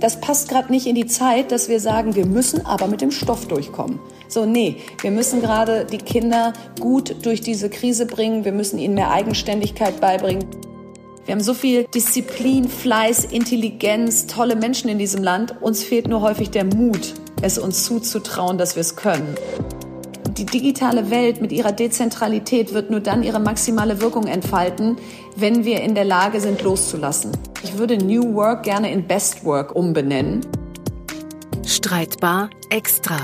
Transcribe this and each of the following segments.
das passt gerade nicht in die Zeit, dass wir sagen, wir müssen aber mit dem Stoff durchkommen. So, nee, wir müssen gerade die Kinder gut durch diese Krise bringen. Wir müssen ihnen mehr Eigenständigkeit beibringen. Wir haben so viel Disziplin, Fleiß, Intelligenz, tolle Menschen in diesem Land. Uns fehlt nur häufig der Mut, es uns zuzutrauen, dass wir es können. Die digitale Welt mit ihrer Dezentralität wird nur dann ihre maximale Wirkung entfalten, wenn wir in der Lage sind, loszulassen. Ich würde New Work gerne in Best Work umbenennen. Streitbar extra.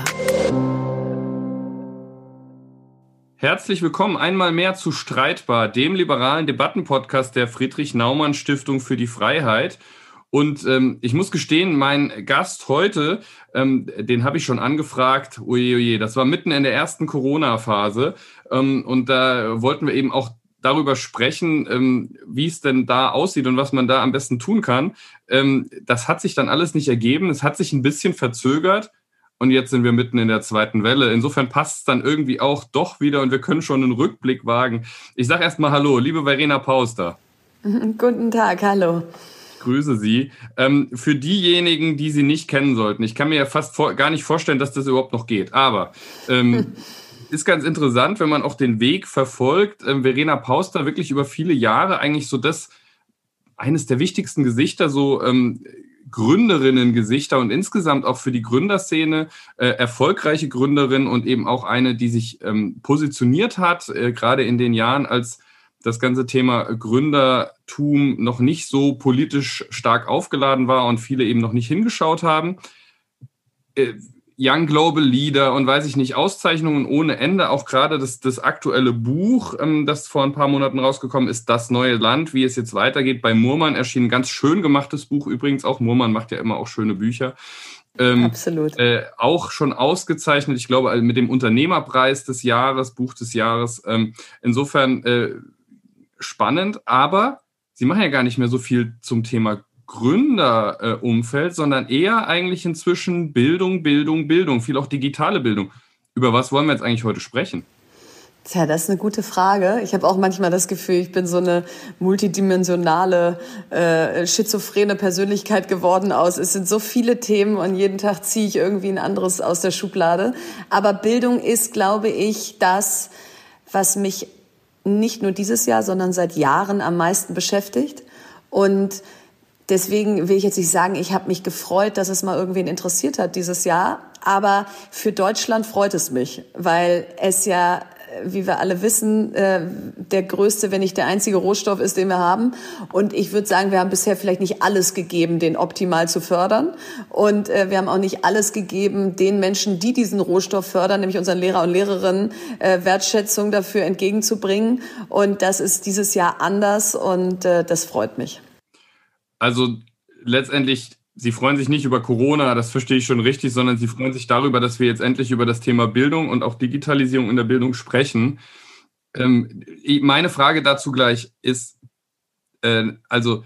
Herzlich willkommen einmal mehr zu Streitbar, dem liberalen Debattenpodcast der Friedrich Naumann Stiftung für die Freiheit. Und ähm, ich muss gestehen, mein Gast heute, ähm, den habe ich schon angefragt. Oje, oje, das war mitten in der ersten Corona-Phase. Ähm, und da wollten wir eben auch darüber sprechen, ähm, wie es denn da aussieht und was man da am besten tun kann. Ähm, das hat sich dann alles nicht ergeben. Es hat sich ein bisschen verzögert und jetzt sind wir mitten in der zweiten Welle. Insofern passt es dann irgendwie auch doch wieder und wir können schon einen Rückblick wagen. Ich sage erstmal Hallo, liebe Verena Pauster. Guten Tag, hallo. Ich grüße Sie. Ähm, für diejenigen, die Sie nicht kennen sollten, ich kann mir ja fast vor, gar nicht vorstellen, dass das überhaupt noch geht, aber ähm, ist ganz interessant, wenn man auch den Weg verfolgt. Ähm, Verena Pauster wirklich über viele Jahre eigentlich so das eines der wichtigsten Gesichter so ähm, Gründerinnen-Gesichter und insgesamt auch für die Gründerszene äh, erfolgreiche Gründerin und eben auch eine, die sich ähm, positioniert hat, äh, gerade in den Jahren, als das ganze Thema Gründertum noch nicht so politisch stark aufgeladen war und viele eben noch nicht hingeschaut haben. Äh, Young Global Leader und weiß ich nicht, Auszeichnungen ohne Ende. Auch gerade das, das aktuelle Buch, ähm, das vor ein paar Monaten rausgekommen ist, Das neue Land, wie es jetzt weitergeht. Bei Murmann erschien ein ganz schön gemachtes Buch übrigens. Auch Murmann macht ja immer auch schöne Bücher. Ähm, Absolut. Äh, auch schon ausgezeichnet, ich glaube, mit dem Unternehmerpreis des Jahres, Buch des Jahres. Ähm, insofern äh, spannend, aber Sie machen ja gar nicht mehr so viel zum Thema Gründerumfeld, sondern eher eigentlich inzwischen Bildung, Bildung, Bildung, viel auch digitale Bildung. Über was wollen wir jetzt eigentlich heute sprechen? Tja, das ist eine gute Frage. Ich habe auch manchmal das Gefühl, ich bin so eine multidimensionale, äh, schizophrene Persönlichkeit geworden aus. Es sind so viele Themen und jeden Tag ziehe ich irgendwie ein anderes aus der Schublade. Aber Bildung ist, glaube ich, das, was mich nicht nur dieses Jahr, sondern seit Jahren am meisten beschäftigt. Und Deswegen will ich jetzt nicht sagen, ich habe mich gefreut, dass es mal irgendwen interessiert hat dieses Jahr. Aber für Deutschland freut es mich, weil es ja, wie wir alle wissen, äh, der größte, wenn nicht der einzige Rohstoff ist, den wir haben. Und ich würde sagen, wir haben bisher vielleicht nicht alles gegeben, den optimal zu fördern. Und äh, wir haben auch nicht alles gegeben, den Menschen, die diesen Rohstoff fördern, nämlich unseren Lehrer und Lehrerinnen, äh, Wertschätzung dafür entgegenzubringen. Und das ist dieses Jahr anders und das freut mich. Also letztendlich, Sie freuen sich nicht über Corona, das verstehe ich schon richtig, sondern Sie freuen sich darüber, dass wir jetzt endlich über das Thema Bildung und auch Digitalisierung in der Bildung sprechen. Ähm, meine Frage dazu gleich ist, äh, also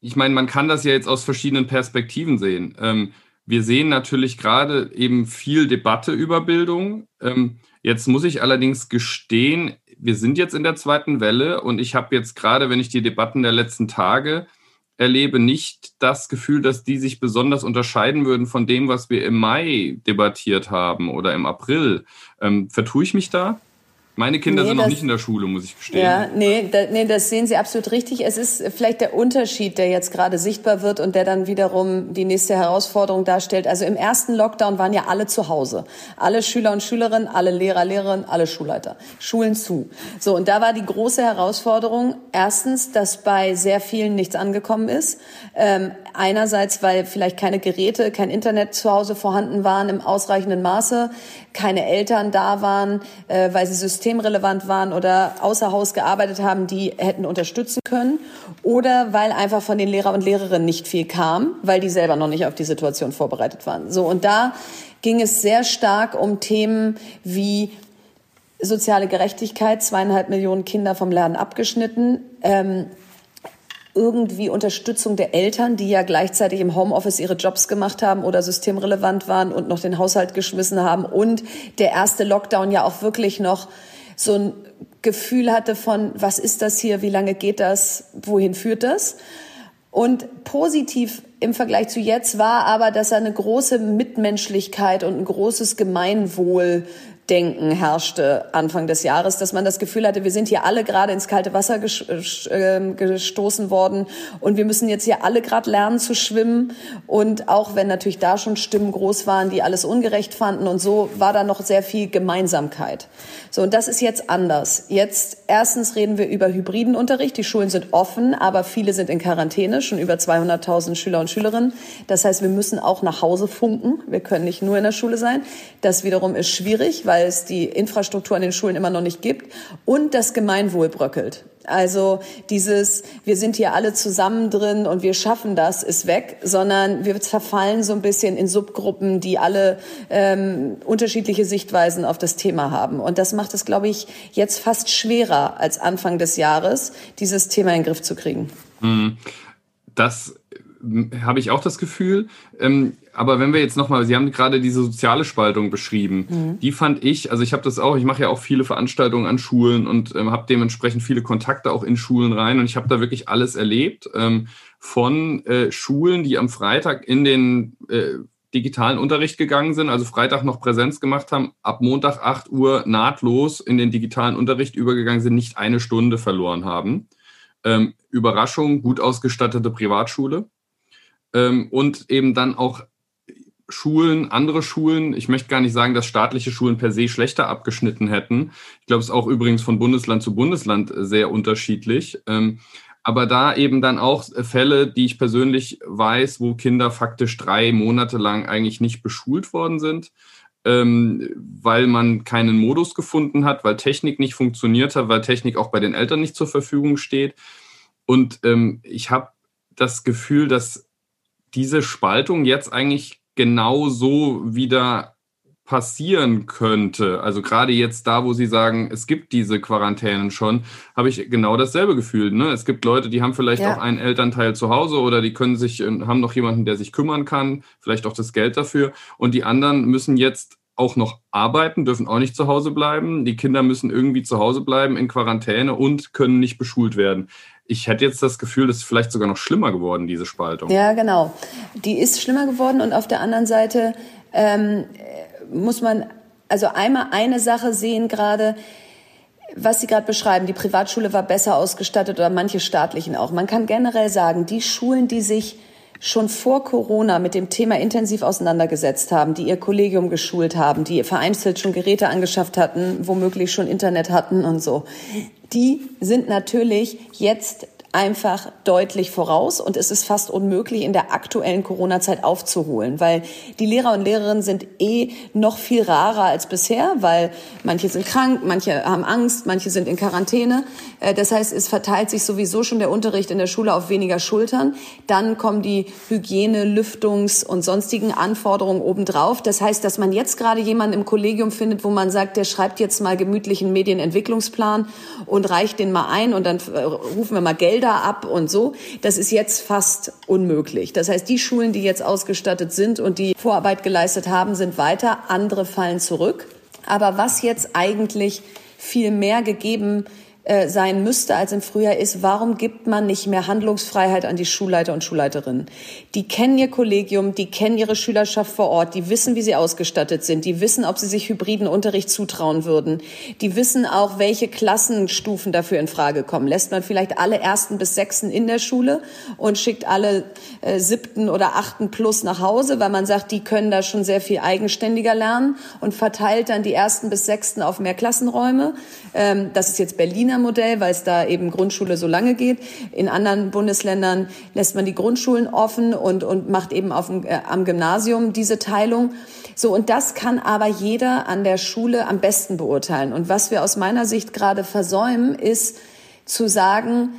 ich meine, man kann das ja jetzt aus verschiedenen Perspektiven sehen. Ähm, wir sehen natürlich gerade eben viel Debatte über Bildung. Ähm, jetzt muss ich allerdings gestehen, wir sind jetzt in der zweiten Welle und ich habe jetzt gerade, wenn ich die Debatten der letzten Tage erlebe nicht das Gefühl, dass die sich besonders unterscheiden würden von dem, was wir im Mai debattiert haben oder im April. Ähm, vertue ich mich da? Meine Kinder nee, sind noch nicht in der Schule, muss ich gestehen. Ja, nee, da, nee, das sehen Sie absolut richtig. Es ist vielleicht der Unterschied, der jetzt gerade sichtbar wird und der dann wiederum die nächste Herausforderung darstellt. Also im ersten Lockdown waren ja alle zu Hause. Alle Schüler und Schülerinnen, alle Lehrer, Lehrerinnen, alle Schulleiter. Schulen zu. So, und da war die große Herausforderung, erstens, dass bei sehr vielen nichts angekommen ist. Ähm, einerseits, weil vielleicht keine Geräte, kein Internet zu Hause vorhanden waren im ausreichenden Maße, keine Eltern da waren, äh, weil sie System systemrelevant waren oder außer Haus gearbeitet haben, die hätten unterstützen können. Oder weil einfach von den Lehrer und Lehrerinnen nicht viel kam, weil die selber noch nicht auf die Situation vorbereitet waren. So, und da ging es sehr stark um Themen wie soziale Gerechtigkeit, zweieinhalb Millionen Kinder vom Lernen abgeschnitten, ähm, irgendwie Unterstützung der Eltern, die ja gleichzeitig im Homeoffice ihre Jobs gemacht haben oder systemrelevant waren und noch den Haushalt geschmissen haben und der erste Lockdown ja auch wirklich noch so ein Gefühl hatte von, was ist das hier, wie lange geht das, wohin führt das? Und positiv im Vergleich zu jetzt war aber, dass er eine große Mitmenschlichkeit und ein großes Gemeinwohl Denken herrschte Anfang des Jahres, dass man das Gefühl hatte, wir sind hier alle gerade ins kalte Wasser ähm, gestoßen worden und wir müssen jetzt hier alle gerade lernen zu schwimmen. Und auch wenn natürlich da schon Stimmen groß waren, die alles ungerecht fanden und so, war da noch sehr viel Gemeinsamkeit. So, und das ist jetzt anders. Jetzt erstens reden wir über hybriden Unterricht. Die Schulen sind offen, aber viele sind in Quarantäne, schon über 200.000 Schüler und Schülerinnen. Das heißt, wir müssen auch nach Hause funken. Wir können nicht nur in der Schule sein. Das wiederum ist schwierig, weil weil es die Infrastruktur an den Schulen immer noch nicht gibt und das Gemeinwohl bröckelt. Also dieses, wir sind hier alle zusammen drin und wir schaffen das, ist weg, sondern wir verfallen so ein bisschen in Subgruppen, die alle ähm, unterschiedliche Sichtweisen auf das Thema haben. Und das macht es, glaube ich, jetzt fast schwerer als Anfang des Jahres, dieses Thema in den Griff zu kriegen. Mhm. Das habe ich auch das Gefühl. Ähm, aber wenn wir jetzt nochmal, Sie haben gerade diese soziale Spaltung beschrieben. Mhm. Die fand ich, also ich habe das auch, ich mache ja auch viele Veranstaltungen an Schulen und ähm, habe dementsprechend viele Kontakte auch in Schulen rein und ich habe da wirklich alles erlebt. Ähm, von äh, Schulen, die am Freitag in den äh, digitalen Unterricht gegangen sind, also Freitag noch Präsenz gemacht haben, ab Montag 8 Uhr nahtlos in den digitalen Unterricht übergegangen sind, nicht eine Stunde verloren haben. Ähm, Überraschung, gut ausgestattete Privatschule ähm, und eben dann auch Schulen, andere Schulen, ich möchte gar nicht sagen, dass staatliche Schulen per se schlechter abgeschnitten hätten. Ich glaube, es ist auch übrigens von Bundesland zu Bundesland sehr unterschiedlich. Ähm, aber da eben dann auch Fälle, die ich persönlich weiß, wo Kinder faktisch drei Monate lang eigentlich nicht beschult worden sind, ähm, weil man keinen Modus gefunden hat, weil Technik nicht funktioniert hat, weil Technik auch bei den Eltern nicht zur Verfügung steht. Und ähm, ich habe das Gefühl, dass diese Spaltung jetzt eigentlich genau so wieder passieren könnte. Also gerade jetzt da, wo Sie sagen, es gibt diese Quarantänen schon, habe ich genau dasselbe Gefühl. Ne? Es gibt Leute, die haben vielleicht ja. auch einen Elternteil zu Hause oder die können sich, äh, haben noch jemanden, der sich kümmern kann, vielleicht auch das Geld dafür. Und die anderen müssen jetzt auch noch arbeiten, dürfen auch nicht zu Hause bleiben. Die Kinder müssen irgendwie zu Hause bleiben in Quarantäne und können nicht beschult werden ich hätte jetzt das Gefühl, das ist vielleicht sogar noch schlimmer geworden, diese Spaltung. Ja, genau. Die ist schlimmer geworden und auf der anderen Seite ähm, muss man also einmal eine Sache sehen gerade, was Sie gerade beschreiben, die Privatschule war besser ausgestattet oder manche staatlichen auch. Man kann generell sagen, die Schulen, die sich schon vor Corona mit dem Thema intensiv auseinandergesetzt haben, die ihr Kollegium geschult haben, die vereinzelt schon Geräte angeschafft hatten, womöglich schon Internet hatten und so, die sind natürlich jetzt einfach deutlich voraus und es ist fast unmöglich in der aktuellen Corona-Zeit aufzuholen, weil die Lehrer und Lehrerinnen sind eh noch viel rarer als bisher, weil manche sind krank, manche haben Angst, manche sind in Quarantäne. Äh, das heißt, es verteilt sich sowieso schon der Unterricht in der Schule auf weniger Schultern. Dann kommen die Hygiene, Lüftungs- und sonstigen Anforderungen obendrauf. Das heißt, dass man jetzt gerade jemanden im Kollegium findet, wo man sagt, der schreibt jetzt mal gemütlichen Medienentwicklungsplan und reicht den mal ein und dann äh, rufen wir mal Geld Gelder ab und so. Das ist jetzt fast unmöglich. Das heißt, die Schulen, die jetzt ausgestattet sind und die Vorarbeit geleistet haben, sind weiter. Andere fallen zurück. Aber was jetzt eigentlich viel mehr gegeben äh, sein müsste als im Frühjahr ist, warum gibt man nicht mehr Handlungsfreiheit an die Schulleiter und Schulleiterinnen? Die kennen ihr Kollegium, die kennen ihre Schülerschaft vor Ort, die wissen, wie sie ausgestattet sind, die wissen, ob sie sich hybriden Unterricht zutrauen würden, die wissen auch, welche Klassenstufen dafür in Frage kommen. Lässt man vielleicht alle ersten bis sechsten in der Schule und schickt alle äh, siebten oder achten plus nach Hause, weil man sagt, die können da schon sehr viel eigenständiger lernen und verteilt dann die ersten bis sechsten auf mehr Klassenräume. Ähm, das ist jetzt Berlin Berliner Modell, weil es da eben Grundschule so lange geht. In anderen Bundesländern lässt man die Grundschulen offen und, und macht eben auf dem, äh, am Gymnasium diese Teilung. So, und das kann aber jeder an der Schule am besten beurteilen. Und was wir aus meiner Sicht gerade versäumen, ist zu sagen,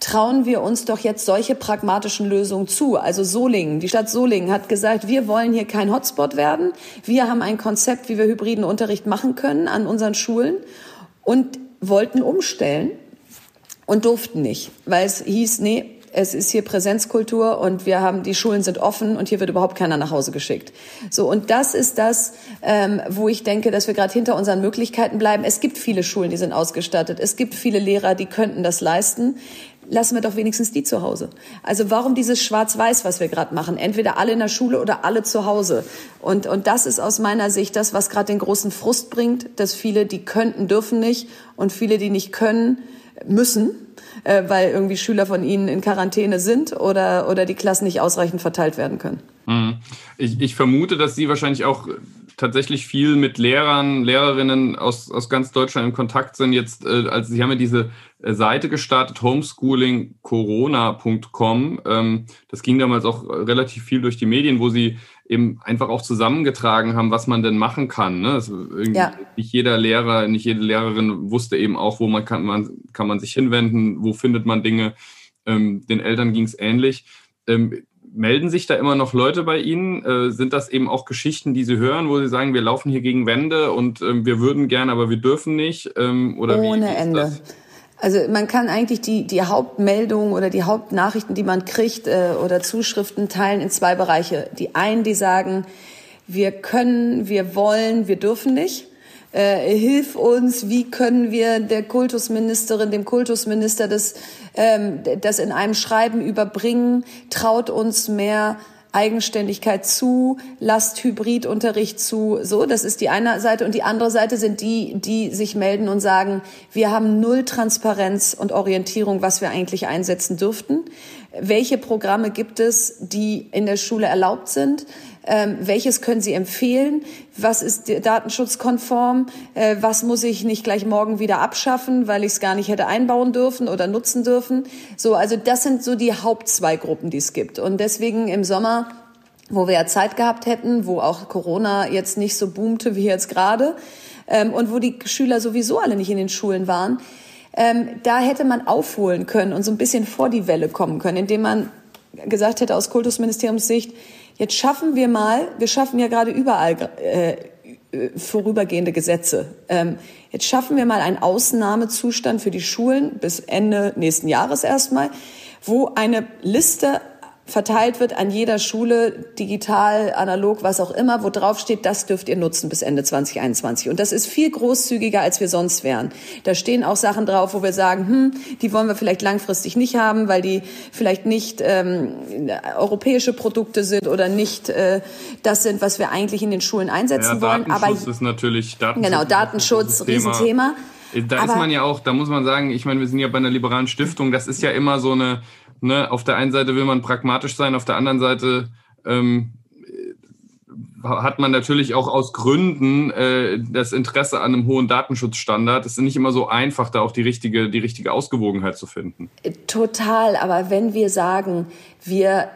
trauen wir uns doch jetzt solche pragmatischen Lösungen zu. Also Solingen, die Stadt Solingen hat gesagt, wir wollen hier kein Hotspot werden. Wir haben ein Konzept, wie wir hybriden Unterricht machen können an unseren Schulen. Und wollten umstellen und durften nicht, weil es hieß, nee, es ist hier Präsenzkultur und wir haben die Schulen sind offen und hier wird überhaupt keiner nach Hause geschickt. So und das ist das, ähm, wo ich denke, dass wir gerade hinter unseren Möglichkeiten bleiben. Es gibt viele Schulen, die sind ausgestattet. Es gibt viele Lehrer, die könnten das leisten. Lassen wir doch wenigstens die zu Hause. Also warum dieses Schwarz-Weiß, was wir gerade machen? Entweder alle in der Schule oder alle zu Hause. Und, und das ist aus meiner Sicht das, was gerade den großen Frust bringt, dass viele, die könnten, dürfen nicht und viele, die nicht können, müssen, äh, weil irgendwie Schüler von ihnen in Quarantäne sind oder, oder die Klassen nicht ausreichend verteilt werden können. Mhm. Ich, ich vermute, dass Sie wahrscheinlich auch tatsächlich viel mit Lehrern, Lehrerinnen aus, aus ganz Deutschland in Kontakt sind. Jetzt, äh, also Sie haben ja diese äh, Seite gestartet, homeschoolingcorona.com. Ähm, das ging damals auch relativ viel durch die Medien, wo Sie eben einfach auch zusammengetragen haben, was man denn machen kann. Ne? Also ja. Nicht jeder Lehrer, nicht jede Lehrerin wusste eben auch, wo man kann man, kann man sich hinwenden, wo findet man Dinge. Ähm, den Eltern ging es ähnlich. Ähm, melden sich da immer noch Leute bei Ihnen? Äh, sind das eben auch Geschichten, die Sie hören, wo Sie sagen, wir laufen hier gegen Wände und ähm, wir würden gerne, aber wir dürfen nicht? Ähm, oder Ohne Ende. Das? Also man kann eigentlich die, die Hauptmeldungen oder die Hauptnachrichten, die man kriegt äh, oder Zuschriften teilen in zwei Bereiche. Die einen, die sagen, wir können, wir wollen, wir dürfen nicht äh, hilf uns, wie können wir der Kultusministerin, dem Kultusminister das, ähm, das in einem Schreiben überbringen, traut uns mehr Eigenständigkeit zu, lasst Hybridunterricht zu. So, das ist die eine Seite. Und die andere Seite sind die, die sich melden und sagen, wir haben null Transparenz und Orientierung, was wir eigentlich einsetzen dürften. Welche Programme gibt es, die in der Schule erlaubt sind? Ähm, welches können Sie empfehlen? Was ist datenschutzkonform? Äh, was muss ich nicht gleich morgen wieder abschaffen, weil ich es gar nicht hätte einbauen dürfen oder nutzen dürfen? So, also das sind so die Hauptzwei Gruppen, die es gibt. Und deswegen im Sommer wo wir ja Zeit gehabt hätten, wo auch Corona jetzt nicht so boomte wie jetzt gerade ähm, und wo die Schüler sowieso alle nicht in den Schulen waren, ähm, da hätte man aufholen können und so ein bisschen vor die Welle kommen können, indem man gesagt hätte aus Kultusministeriumssicht, Jetzt schaffen wir mal, wir schaffen ja gerade überall äh, vorübergehende Gesetze. Ähm, jetzt schaffen wir mal einen Ausnahmezustand für die Schulen bis Ende nächsten Jahres erstmal, wo eine Liste verteilt wird an jeder Schule, digital, analog, was auch immer, wo drauf steht, das dürft ihr nutzen bis Ende 2021. Und das ist viel großzügiger, als wir sonst wären. Da stehen auch Sachen drauf, wo wir sagen, hm, die wollen wir vielleicht langfristig nicht haben, weil die vielleicht nicht ähm, europäische Produkte sind oder nicht äh, das sind, was wir eigentlich in den Schulen einsetzen ja, wollen. Datenschutz Aber ist natürlich Datenschutz genau Datenschutz, Riesenthema. Da Aber ist man ja auch, da muss man sagen, ich meine, wir sind ja bei einer liberalen Stiftung, das ist ja immer so eine ne, auf der einen Seite will man pragmatisch sein, auf der anderen Seite ähm, hat man natürlich auch aus Gründen äh, das Interesse an einem hohen Datenschutzstandard. Es ist nicht immer so einfach, da auch die richtige, die richtige Ausgewogenheit zu finden. Total, aber wenn wir sagen, wir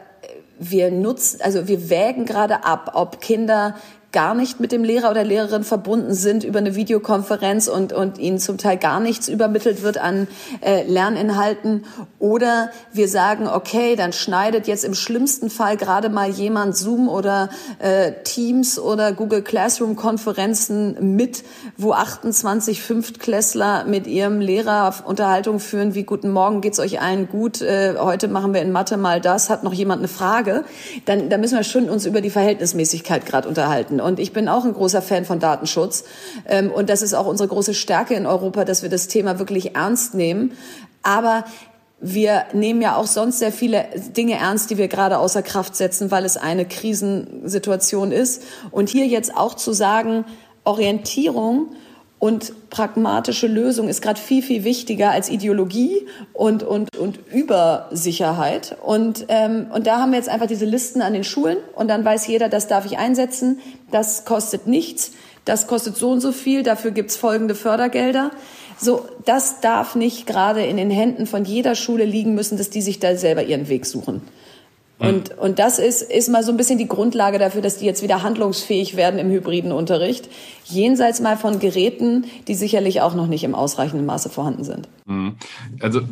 wir nutzen, also wir wägen gerade ab, ob Kinder gar nicht mit dem Lehrer oder Lehrerin verbunden sind über eine Videokonferenz und, und ihnen zum Teil gar nichts übermittelt wird an äh, Lerninhalten. Oder wir sagen, okay, dann schneidet jetzt im schlimmsten Fall gerade mal jemand Zoom oder äh, Teams oder Google Classroom Konferenzen mit, wo 28 Fünftklässler mit ihrem Lehrer Unterhaltung führen, wie guten Morgen geht's euch allen gut, äh, heute machen wir in Mathe mal das, hat noch jemand eine Frage, dann, dann müssen wir schon uns über die Verhältnismäßigkeit gerade unterhalten. Und ich bin auch ein großer Fan von Datenschutz. Ähm, und das ist auch unsere große Stärke in Europa, dass wir das Thema wirklich ernst nehmen. Aber wir nehmen ja auch sonst sehr viele Dinge ernst, die wir gerade außer Kraft setzen, weil es eine Krisensituation ist. Und hier jetzt auch zu sagen, Orientierung und pragmatische Lösung ist gerade viel, viel wichtiger als Ideologie und, und, und Übersicherheit. Und, ähm, und da haben wir jetzt einfach diese Listen an den Schulen und dann weiß jeder, das darf ich einsetzen, das kostet nichts, das kostet so und so viel, dafür gibt's folgende Fördergelder. So, das darf nicht gerade in den Händen von jeder Schule liegen müssen, dass die sich da selber ihren Weg suchen. Und, und das ist, ist mal so ein bisschen die Grundlage dafür, dass die jetzt wieder handlungsfähig werden im hybriden Unterricht. Jenseits mal von Geräten, die sicherlich auch noch nicht im ausreichenden Maße vorhanden sind. Mhm. Also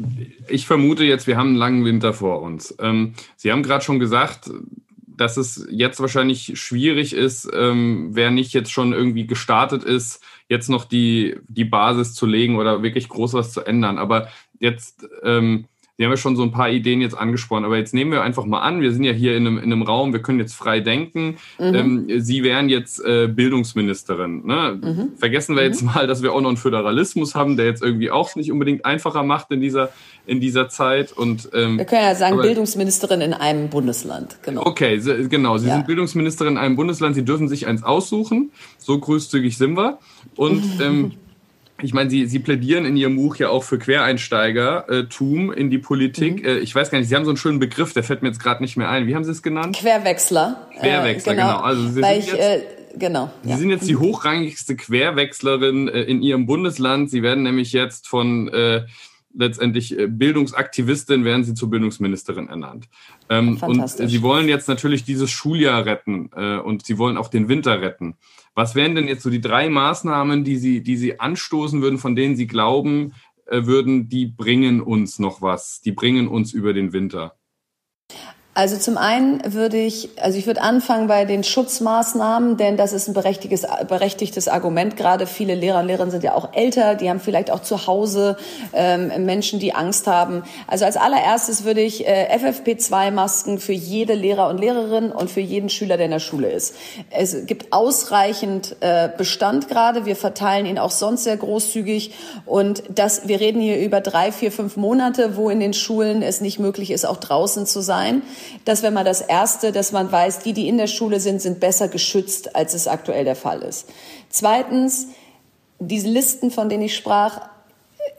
ich vermute jetzt, wir haben einen langen Winter vor uns. Ähm, Sie haben gerade schon gesagt, dass es jetzt wahrscheinlich schwierig ist, ähm, wer nicht jetzt schon irgendwie gestartet ist, jetzt noch die, die Basis zu legen oder wirklich groß was zu ändern. Aber jetzt ähm, Sie haben ja schon so ein paar Ideen jetzt angesprochen, aber jetzt nehmen wir einfach mal an, wir sind ja hier in einem, in einem Raum, wir können jetzt frei denken. Mhm. Ähm, Sie wären jetzt äh, Bildungsministerin. Ne? Mhm. Vergessen wir mhm. jetzt mal, dass wir auch noch einen Föderalismus haben, der jetzt irgendwie auch nicht unbedingt einfacher macht in dieser, in dieser Zeit. Und, ähm, wir können ja sagen, aber, Bildungsministerin in einem Bundesland. Genau. Okay, genau. Sie ja. sind Bildungsministerin in einem Bundesland, Sie dürfen sich eins aussuchen. So großzügig sind wir. Und ähm, ich meine, Sie, Sie plädieren in Ihrem Buch ja auch für Quereinsteigertum in die Politik. Mhm. Äh, ich weiß gar nicht, Sie haben so einen schönen Begriff, der fällt mir jetzt gerade nicht mehr ein. Wie haben Sie es genannt? Querwechsler. Querwechsler, äh, genau. genau. Also Sie Weil sind ich, jetzt, äh, genau. Sie ja. sind jetzt die mhm. hochrangigste Querwechslerin äh, in Ihrem Bundesland. Sie werden nämlich jetzt von äh, letztendlich äh, Bildungsaktivistin, werden Sie zur Bildungsministerin ernannt. Ähm, und Sie wollen jetzt natürlich dieses Schuljahr retten äh, und Sie wollen auch den Winter retten. Was wären denn jetzt so die drei Maßnahmen, die Sie, die Sie anstoßen würden, von denen Sie glauben äh, würden, die bringen uns noch was, die bringen uns über den Winter? Also zum einen würde ich, also ich würde anfangen bei den Schutzmaßnahmen, denn das ist ein berechtigtes, berechtigtes Argument. Gerade viele Lehrer und Lehrerinnen sind ja auch älter, die haben vielleicht auch zu Hause ähm, Menschen, die Angst haben. Also als allererstes würde ich äh, FFP2-Masken für jede Lehrer und Lehrerin und für jeden Schüler, der in der Schule ist. Es gibt ausreichend äh, Bestand gerade. Wir verteilen ihn auch sonst sehr großzügig. Und das, wir reden hier über drei, vier, fünf Monate, wo in den Schulen es nicht möglich ist, auch draußen zu sein. Das wäre mal das Erste, dass man weiß, die, die in der Schule sind, sind besser geschützt, als es aktuell der Fall ist. Zweitens, diese Listen, von denen ich sprach,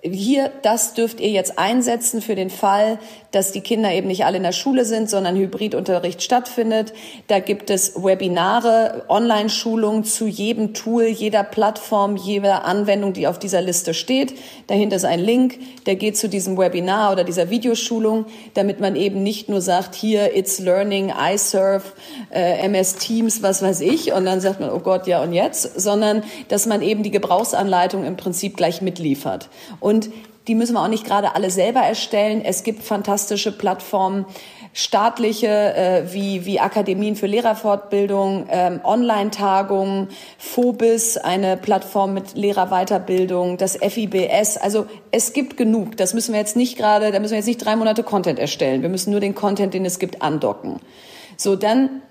hier, das dürft ihr jetzt einsetzen für den Fall, dass die Kinder eben nicht alle in der Schule sind, sondern Hybridunterricht stattfindet. Da gibt es Webinare, Online-Schulungen zu jedem Tool, jeder Plattform, jeder Anwendung, die auf dieser Liste steht. Dahinter ist ein Link, der geht zu diesem Webinar oder dieser Videoschulung, damit man eben nicht nur sagt, hier, it's learning, iSurf, äh, MS Teams, was weiß ich, und dann sagt man, oh Gott, ja und jetzt, sondern dass man eben die Gebrauchsanleitung im Prinzip gleich mitliefert. Und die müssen wir auch nicht gerade alle selber erstellen. Es gibt fantastische Plattformen, staatliche äh, wie, wie Akademien für Lehrerfortbildung, ähm, Online-Tagungen, Phobis, eine Plattform mit Lehrerweiterbildung, das FIBS. Also es gibt genug. Das müssen wir jetzt nicht gerade, da müssen wir jetzt nicht drei Monate Content erstellen. Wir müssen nur den Content, den es gibt, andocken. So, dann,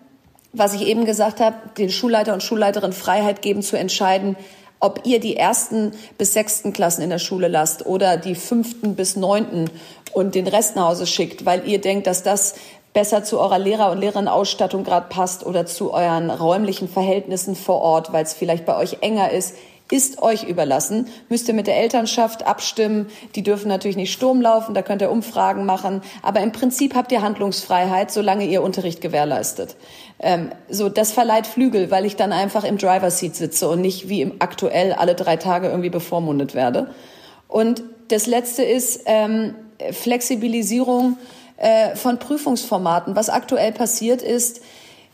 was ich eben gesagt habe, den Schulleiter und Schulleiterin Freiheit geben zu entscheiden, ob ihr die ersten bis sechsten Klassen in der Schule lasst oder die fünften bis neunten und den Rest nach Hause schickt, weil ihr denkt, dass das besser zu eurer Lehrer- und Lehrerinnenausstattung gerade passt oder zu euren räumlichen Verhältnissen vor Ort, weil es vielleicht bei euch enger ist ist euch überlassen. Müsst ihr mit der Elternschaft abstimmen. Die dürfen natürlich nicht Sturm laufen, da könnt ihr Umfragen machen. Aber im Prinzip habt ihr Handlungsfreiheit, solange ihr Unterricht gewährleistet. Ähm, so, das verleiht Flügel, weil ich dann einfach im Driver Seat sitze und nicht wie im aktuell alle drei Tage irgendwie bevormundet werde. Und das letzte ist ähm, Flexibilisierung äh, von Prüfungsformaten. Was aktuell passiert ist,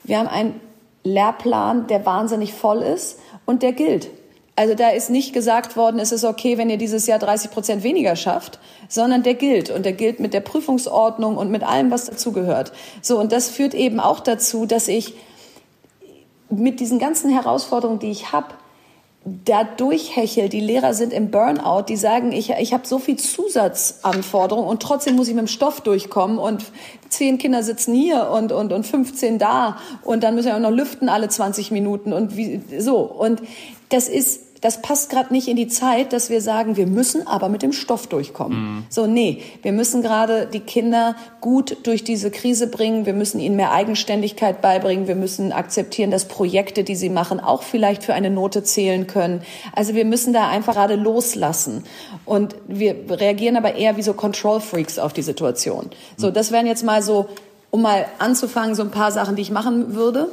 wir haben einen Lehrplan, der wahnsinnig voll ist und der gilt. Also da ist nicht gesagt worden, es ist okay, wenn ihr dieses Jahr 30 Prozent weniger schafft, sondern der gilt und der gilt mit der Prüfungsordnung und mit allem, was dazugehört. So und das führt eben auch dazu, dass ich mit diesen ganzen Herausforderungen, die ich habe, da durchhechel. Die Lehrer sind im Burnout, die sagen, ich, ich habe so viel Zusatzanforderungen und trotzdem muss ich mit dem Stoff durchkommen und zehn Kinder sitzen hier und, und, und 15 da und dann müssen wir auch noch lüften alle 20 Minuten und wie, so. Und das ist, das passt gerade nicht in die Zeit, dass wir sagen, wir müssen aber mit dem Stoff durchkommen. Mhm. So, nee, wir müssen gerade die Kinder gut durch diese Krise bringen. Wir müssen ihnen mehr Eigenständigkeit beibringen. Wir müssen akzeptieren, dass Projekte, die sie machen, auch vielleicht für eine Note zählen können. Also wir müssen da einfach gerade loslassen. Und wir reagieren aber eher wie so Control Freaks auf die Situation. So, das wären jetzt mal so, um mal anzufangen, so ein paar Sachen, die ich machen würde.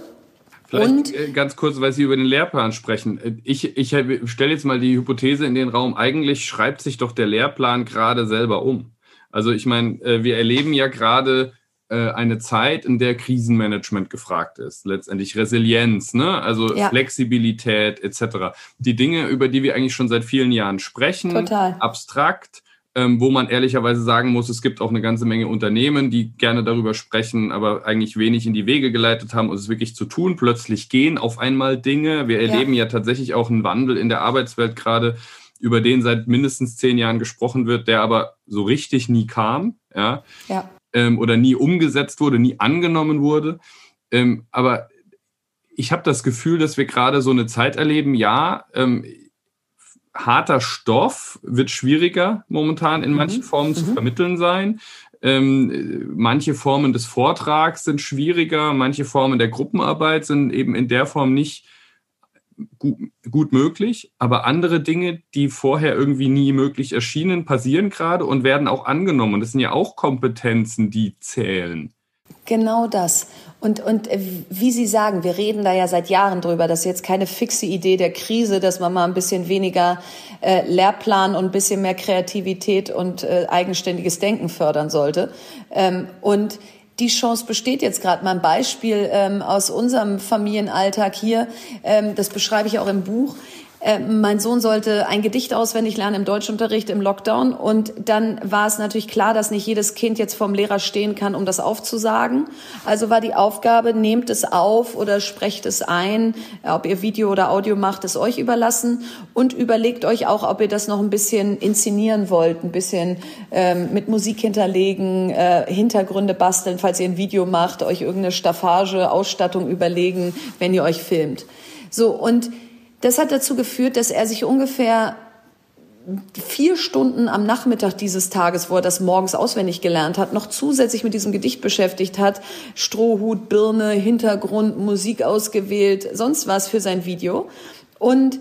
Vielleicht und, äh, ganz kurz, weil Sie über den Lehrplan sprechen. Äh, ich, ich stelle jetzt mal die Hypothese in den Raum, eigentlich schreibt sich doch der Lehrplan gerade selber um. Also ich meine, äh, wir erleben ja gerade eine Zeit, in der Krisenmanagement gefragt ist, letztendlich Resilienz, ne? also ja. Flexibilität etc. Die Dinge, über die wir eigentlich schon seit vielen Jahren sprechen, Total. abstrakt, ähm, wo man ehrlicherweise sagen muss, es gibt auch eine ganze Menge Unternehmen, die gerne darüber sprechen, aber eigentlich wenig in die Wege geleitet haben, um es wirklich zu tun. Plötzlich gehen auf einmal Dinge. Wir erleben ja, ja tatsächlich auch einen Wandel in der Arbeitswelt gerade, über den seit mindestens zehn Jahren gesprochen wird, der aber so richtig nie kam, ja, ja. Ähm, oder nie umgesetzt wurde, nie angenommen wurde. Ähm, aber ich habe das Gefühl, dass wir gerade so eine Zeit erleben, ja, ähm, harter Stoff wird schwieriger momentan in manchen mhm. Formen zu mhm. vermitteln sein. Ähm, manche Formen des Vortrags sind schwieriger, manche Formen der Gruppenarbeit sind eben in der Form nicht gut, gut möglich, aber andere Dinge, die vorher irgendwie nie möglich erschienen, passieren gerade und werden auch angenommen. Und das sind ja auch Kompetenzen, die zählen. Genau das. Und, und äh, wie Sie sagen, wir reden da ja seit Jahren drüber, das ist jetzt keine fixe Idee der Krise, dass man mal ein bisschen weniger äh, Lehrplan und ein bisschen mehr Kreativität und äh, eigenständiges Denken fördern sollte. Ähm, und die Chance besteht jetzt gerade. Mal ein Beispiel ähm, aus unserem Familienalltag hier, ähm, das beschreibe ich auch im Buch. Äh, mein Sohn sollte ein Gedicht auswendig lernen im Deutschunterricht im Lockdown. Und dann war es natürlich klar, dass nicht jedes Kind jetzt vorm Lehrer stehen kann, um das aufzusagen. Also war die Aufgabe, nehmt es auf oder sprecht es ein. Ob ihr Video oder Audio macht, ist euch überlassen. Und überlegt euch auch, ob ihr das noch ein bisschen inszenieren wollt, ein bisschen ähm, mit Musik hinterlegen, äh, Hintergründe basteln, falls ihr ein Video macht, euch irgendeine Staffage, Ausstattung überlegen, wenn ihr euch filmt. So, und das hat dazu geführt, dass er sich ungefähr vier Stunden am Nachmittag dieses Tages, wo er das morgens auswendig gelernt hat, noch zusätzlich mit diesem Gedicht beschäftigt hat. Strohhut, Birne, Hintergrund, Musik ausgewählt, sonst was für sein Video. Und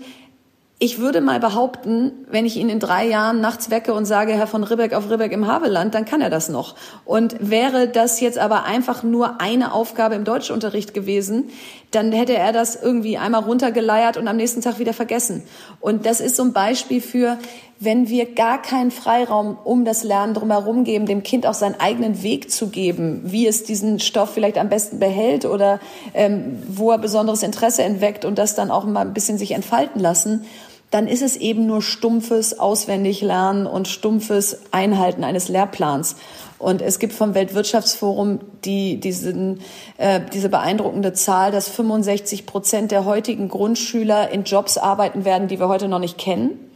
ich würde mal behaupten, wenn ich ihn in drei Jahren nachts wecke und sage, Herr von Ribbeck auf Ribbeck im Havelland, dann kann er das noch. Und wäre das jetzt aber einfach nur eine Aufgabe im Deutschunterricht gewesen, dann hätte er das irgendwie einmal runtergeleiert und am nächsten Tag wieder vergessen. Und das ist so ein Beispiel für, wenn wir gar keinen Freiraum um das Lernen drumherum geben, dem Kind auch seinen eigenen Weg zu geben, wie es diesen Stoff vielleicht am besten behält oder ähm, wo er besonderes Interesse entweckt und das dann auch mal ein bisschen sich entfalten lassen, dann ist es eben nur stumpfes Auswendiglernen und stumpfes Einhalten eines Lehrplans. Und es gibt vom Weltwirtschaftsforum die, diesen, äh, diese beeindruckende Zahl, dass 65 Prozent der heutigen Grundschüler in Jobs arbeiten werden, die wir heute noch nicht kennen.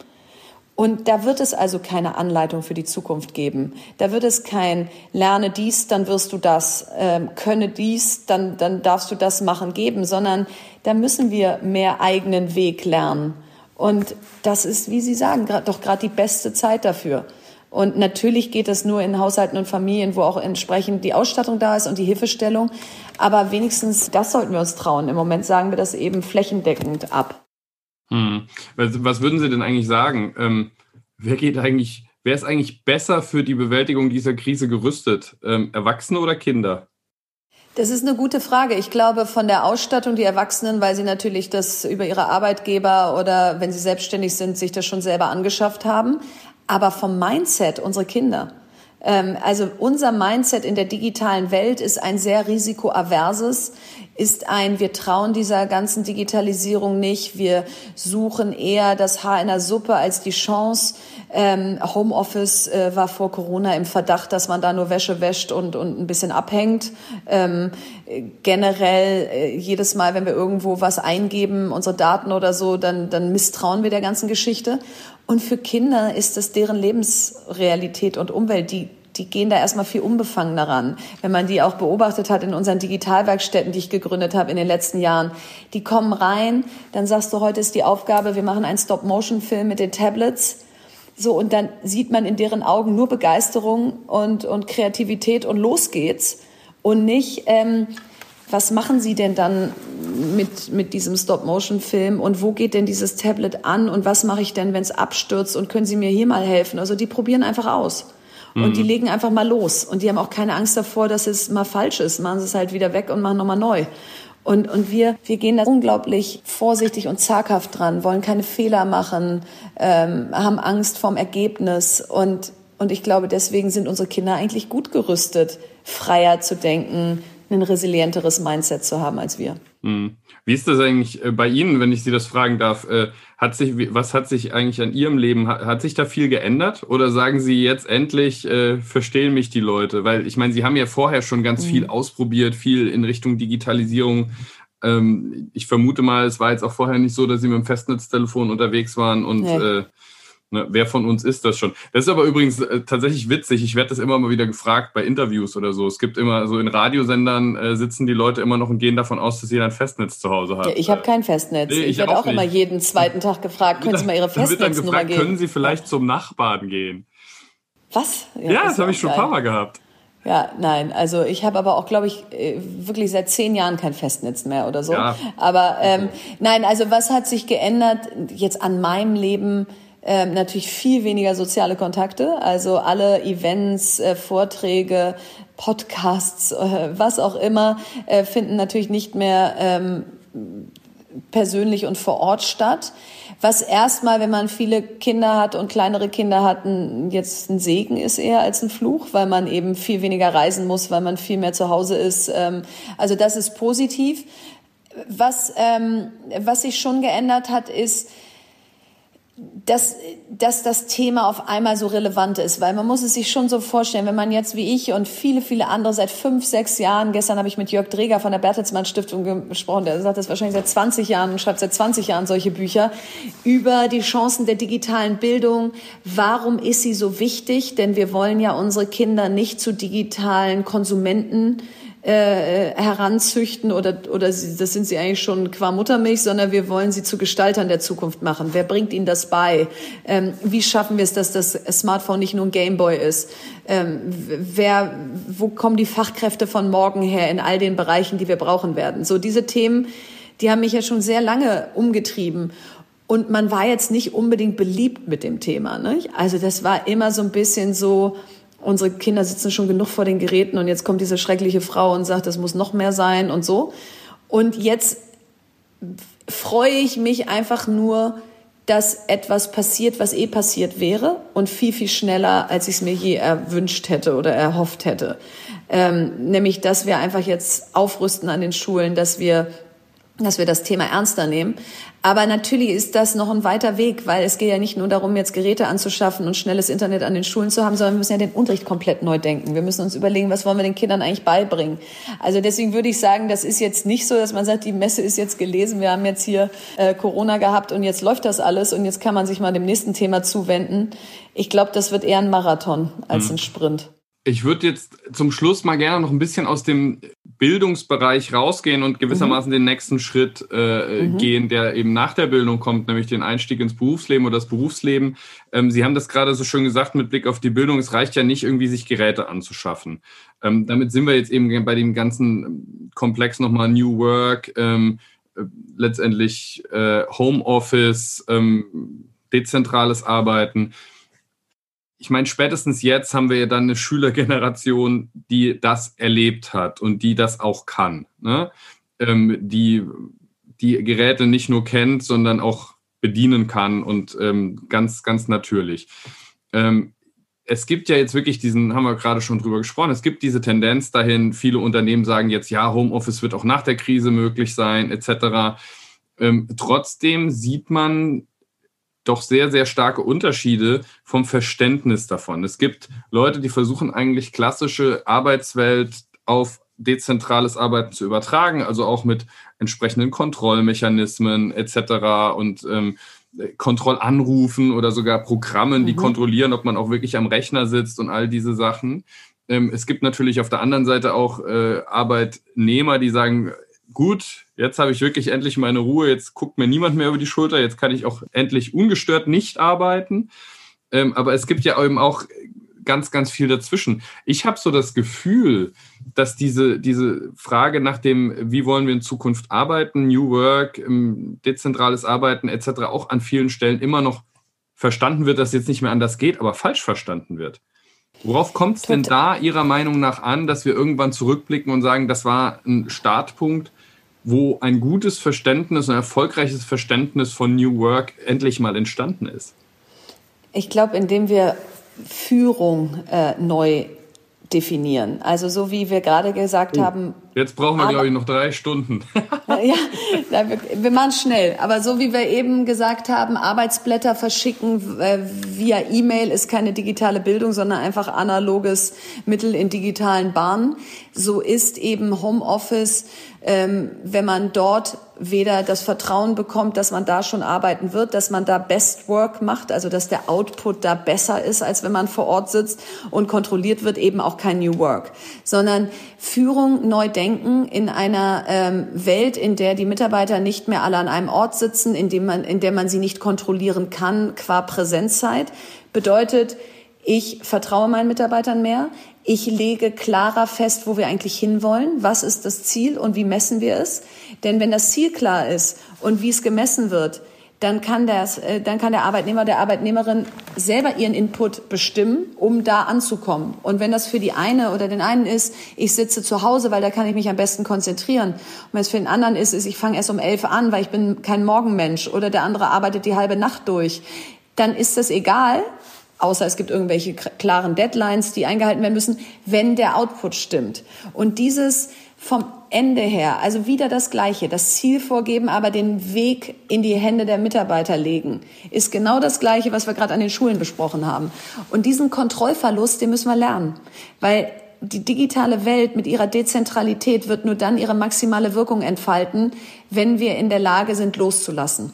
Und da wird es also keine Anleitung für die Zukunft geben. Da wird es kein Lerne dies, dann wirst du das, ähm, könne dies, dann, dann darfst du das machen geben, sondern da müssen wir mehr eigenen Weg lernen. Und das ist, wie Sie sagen, grad, doch gerade die beste Zeit dafür. Und natürlich geht das nur in Haushalten und Familien, wo auch entsprechend die Ausstattung da ist und die Hilfestellung. Aber wenigstens das sollten wir uns trauen. Im Moment sagen wir das eben flächendeckend ab. Hm. Was, was, würden Sie denn eigentlich sagen? Ähm, wer geht eigentlich, wer ist eigentlich besser für die Bewältigung dieser Krise gerüstet? Ähm, Erwachsene oder Kinder? Das ist eine gute Frage. Ich glaube, von der Ausstattung, die Erwachsenen, weil sie natürlich das über ihre Arbeitgeber oder wenn sie selbstständig sind, sich das schon selber angeschafft haben. Aber vom Mindset unsere Kinder. Ähm, also unser Mindset in der digitalen Welt ist ein sehr risikoaverses, ist ein, wir trauen dieser ganzen Digitalisierung nicht, wir suchen eher das Haar in der Suppe als die Chance. Ähm, Homeoffice äh, war vor Corona im Verdacht, dass man da nur Wäsche wäscht und, und ein bisschen abhängt. Ähm, generell äh, jedes Mal, wenn wir irgendwo was eingeben, unsere Daten oder so, dann, dann misstrauen wir der ganzen Geschichte. Und für Kinder ist das deren Lebensrealität und Umwelt, die die gehen da erstmal viel unbefangener ran. Wenn man die auch beobachtet hat in unseren Digitalwerkstätten, die ich gegründet habe in den letzten Jahren, die kommen rein, dann sagst du, heute ist die Aufgabe, wir machen einen Stop-Motion-Film mit den Tablets so, und dann sieht man in deren Augen nur Begeisterung und, und Kreativität und los geht's. Und nicht, ähm, was machen Sie denn dann mit, mit diesem Stop-Motion-Film und wo geht denn dieses Tablet an und was mache ich denn, wenn es abstürzt und können Sie mir hier mal helfen? Also die probieren einfach aus. Und mhm. die legen einfach mal los. Und die haben auch keine Angst davor, dass es mal falsch ist. Machen sie es halt wieder weg und machen nochmal neu. Und, und wir, wir gehen da unglaublich vorsichtig und zaghaft dran, wollen keine Fehler machen, ähm, haben Angst vorm Ergebnis. Und, und ich glaube, deswegen sind unsere Kinder eigentlich gut gerüstet, freier zu denken, ein resilienteres Mindset zu haben als wir. Hm. Wie ist das eigentlich äh, bei Ihnen, wenn ich Sie das fragen darf? Äh, hat sich, was hat sich eigentlich an Ihrem Leben, hat, sich da viel geändert? Oder sagen Sie jetzt endlich, äh, verstehen mich die Leute? Weil ich meine, Sie haben ja vorher schon ganz mhm. viel ausprobiert, viel in Richtung Digitalisierung. Ähm, ich vermute mal, es war jetzt auch vorher nicht so, dass Sie mit dem Festnetztelefon unterwegs waren und nee. äh, Ne, wer von uns ist das schon? Das ist aber übrigens äh, tatsächlich witzig. Ich werde das immer mal wieder gefragt bei Interviews oder so. Es gibt immer so in Radiosendern äh, sitzen die Leute immer noch und gehen davon aus, dass jeder ein Festnetz zu Hause hat. Ja, ich habe kein Festnetz. Nee, ich, ich werde auch, auch immer jeden zweiten Tag gefragt, können Sie mal Ihre Festnetznummer geben? Können Sie vielleicht zum Nachbarn gehen? Was? Ja, ja das, das habe ich schon ein paar Mal gehabt. Ja, nein, also ich habe aber auch, glaube ich, äh, wirklich seit zehn Jahren kein Festnetz mehr oder so. Ja. Aber ähm, nein, also was hat sich geändert jetzt an meinem Leben? Ähm, natürlich viel weniger soziale Kontakte, also alle Events, äh, Vorträge, Podcasts, äh, was auch immer, äh, finden natürlich nicht mehr ähm, persönlich und vor Ort statt was erstmal, wenn man viele Kinder hat und kleinere Kinder hat, jetzt ein Segen ist eher als ein Fluch, weil man eben viel weniger reisen muss, weil man viel mehr zu Hause ist. Ähm, also das ist positiv. Was, ähm, was sich schon geändert hat, ist, dass, dass das Thema auf einmal so relevant ist, weil man muss es sich schon so vorstellen, wenn man jetzt wie ich und viele, viele andere seit fünf, sechs Jahren, gestern habe ich mit Jörg Dreger von der Bertelsmann Stiftung gesprochen, der sagt das wahrscheinlich seit 20 Jahren und schreibt seit 20 Jahren solche Bücher über die Chancen der digitalen Bildung. Warum ist sie so wichtig? Denn wir wollen ja unsere Kinder nicht zu digitalen Konsumenten äh, heranzüchten oder, oder sie, das sind sie eigentlich schon qua Muttermilch, sondern wir wollen sie zu Gestaltern der Zukunft machen. Wer bringt ihnen das bei? Ähm, wie schaffen wir es, dass das Smartphone nicht nur ein Gameboy ist? Ähm, wer, wo kommen die Fachkräfte von morgen her in all den Bereichen, die wir brauchen werden? So diese Themen, die haben mich ja schon sehr lange umgetrieben. Und man war jetzt nicht unbedingt beliebt mit dem Thema. Nicht? Also das war immer so ein bisschen so, unsere Kinder sitzen schon genug vor den Geräten und jetzt kommt diese schreckliche Frau und sagt, das muss noch mehr sein und so. Und jetzt freue ich mich einfach nur, dass etwas passiert, was eh passiert wäre und viel, viel schneller, als ich es mir je erwünscht hätte oder erhofft hätte. Ähm, nämlich, dass wir einfach jetzt aufrüsten an den Schulen, dass wir dass wir das Thema ernster nehmen. Aber natürlich ist das noch ein weiter Weg, weil es geht ja nicht nur darum, jetzt Geräte anzuschaffen und schnelles Internet an den Schulen zu haben, sondern wir müssen ja den Unterricht komplett neu denken. Wir müssen uns überlegen, was wollen wir den Kindern eigentlich beibringen. Also deswegen würde ich sagen, das ist jetzt nicht so, dass man sagt, die Messe ist jetzt gelesen, wir haben jetzt hier äh, Corona gehabt und jetzt läuft das alles und jetzt kann man sich mal dem nächsten Thema zuwenden. Ich glaube, das wird eher ein Marathon als hm. ein Sprint. Ich würde jetzt zum Schluss mal gerne noch ein bisschen aus dem Bildungsbereich rausgehen und gewissermaßen mhm. den nächsten Schritt äh, mhm. gehen, der eben nach der Bildung kommt, nämlich den Einstieg ins Berufsleben oder das Berufsleben. Ähm, Sie haben das gerade so schön gesagt mit Blick auf die Bildung. Es reicht ja nicht irgendwie, sich Geräte anzuschaffen. Ähm, damit sind wir jetzt eben bei dem ganzen Komplex nochmal New Work, ähm, äh, letztendlich äh, Homeoffice, ähm, dezentrales Arbeiten ich meine, spätestens jetzt haben wir ja dann eine Schülergeneration, die das erlebt hat und die das auch kann. Ne? Ähm, die die Geräte nicht nur kennt, sondern auch bedienen kann und ähm, ganz, ganz natürlich. Ähm, es gibt ja jetzt wirklich diesen, haben wir gerade schon drüber gesprochen, es gibt diese Tendenz dahin, viele Unternehmen sagen jetzt, ja, Homeoffice wird auch nach der Krise möglich sein, etc. Ähm, trotzdem sieht man doch sehr, sehr starke Unterschiede vom Verständnis davon. Es gibt Leute, die versuchen eigentlich klassische Arbeitswelt auf dezentrales Arbeiten zu übertragen, also auch mit entsprechenden Kontrollmechanismen etc. und ähm, Kontrollanrufen oder sogar Programmen, die mhm. kontrollieren, ob man auch wirklich am Rechner sitzt und all diese Sachen. Ähm, es gibt natürlich auf der anderen Seite auch äh, Arbeitnehmer, die sagen, gut, jetzt habe ich wirklich endlich meine Ruhe, jetzt guckt mir niemand mehr über die Schulter, jetzt kann ich auch endlich ungestört nicht arbeiten. Ähm, aber es gibt ja eben auch ganz, ganz viel dazwischen. Ich habe so das Gefühl, dass diese, diese Frage nach dem, wie wollen wir in Zukunft arbeiten, New Work, ähm, dezentrales Arbeiten etc. auch an vielen Stellen immer noch verstanden wird, dass jetzt nicht mehr anders geht, aber falsch verstanden wird. Worauf kommt es denn da Ihrer Meinung nach an, dass wir irgendwann zurückblicken und sagen, das war ein Startpunkt, wo ein gutes Verständnis, ein erfolgreiches Verständnis von New Work endlich mal entstanden ist? Ich glaube, indem wir Führung äh, neu definieren. Also so wie wir gerade gesagt oh, haben. Jetzt brauchen wir, glaube ich, noch drei Stunden. ja, wir, machen schnell. Aber so wie wir eben gesagt haben, Arbeitsblätter verschicken äh, via E-Mail ist keine digitale Bildung, sondern einfach analoges Mittel in digitalen Bahnen. So ist eben Homeoffice, ähm, wenn man dort weder das Vertrauen bekommt, dass man da schon arbeiten wird, dass man da Best Work macht, also dass der Output da besser ist, als wenn man vor Ort sitzt und kontrolliert wird, eben auch kein New Work, sondern Führung neu denken in einer ähm, Welt, in der die Mitarbeiter nicht mehr alle an einem Ort sitzen, in, dem man, in der man sie nicht kontrollieren kann qua Präsenzzeit, bedeutet, ich vertraue meinen Mitarbeitern mehr. Ich lege klarer fest, wo wir eigentlich hinwollen. Was ist das Ziel und wie messen wir es? Denn wenn das Ziel klar ist und wie es gemessen wird, dann kann, das, äh, dann kann der Arbeitnehmer, der Arbeitnehmerin selber ihren Input bestimmen, um da anzukommen. Und wenn das für die eine oder den einen ist, ich sitze zu Hause, weil da kann ich mich am besten konzentrieren. Und wenn es für den anderen ist, ist, ich fange erst um elf an, weil ich bin kein Morgenmensch oder der andere arbeitet die halbe Nacht durch, dann ist das egal, außer es gibt irgendwelche klaren Deadlines, die eingehalten werden müssen, wenn der Output stimmt. Und dieses vom Ende her, also wieder das Gleiche, das Ziel vorgeben, aber den Weg in die Hände der Mitarbeiter legen, ist genau das Gleiche, was wir gerade an den Schulen besprochen haben. Und diesen Kontrollverlust, den müssen wir lernen, weil die digitale Welt mit ihrer Dezentralität wird nur dann ihre maximale Wirkung entfalten, wenn wir in der Lage sind, loszulassen.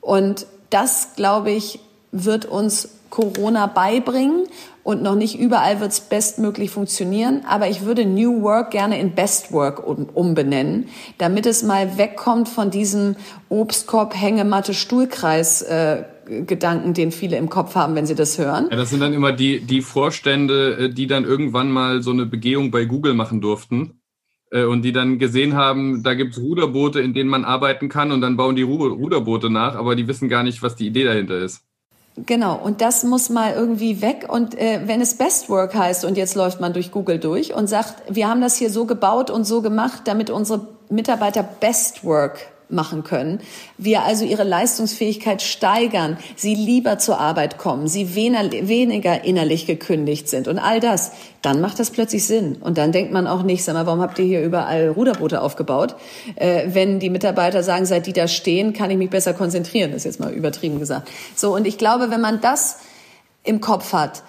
Und das, glaube ich, wird uns Corona beibringen und noch nicht überall wird es bestmöglich funktionieren. Aber ich würde New Work gerne in Best Work umbenennen, damit es mal wegkommt von diesem Obstkorb, Hängematte, Stuhlkreis. Äh, Gedanken, den viele im Kopf haben, wenn sie das hören. Ja, das sind dann immer die, die Vorstände, äh, die dann irgendwann mal so eine Begehung bei Google machen durften äh, und die dann gesehen haben, da gibt es Ruderboote, in denen man arbeiten kann und dann bauen die Ruderboote nach, aber die wissen gar nicht, was die Idee dahinter ist. Genau, und das muss mal irgendwie weg. Und äh, wenn es Best Work heißt und jetzt läuft man durch Google durch und sagt, wir haben das hier so gebaut und so gemacht, damit unsere Mitarbeiter Best Work machen können. Wir also ihre Leistungsfähigkeit steigern, sie lieber zur Arbeit kommen, sie weniger innerlich gekündigt sind und all das, dann macht das plötzlich Sinn. Und dann denkt man auch nicht, sag mal, warum habt ihr hier überall Ruderboote aufgebaut? Äh, wenn die Mitarbeiter sagen, seit die da stehen, kann ich mich besser konzentrieren, das ist jetzt mal übertrieben gesagt. So, und ich glaube, wenn man das im Kopf hat,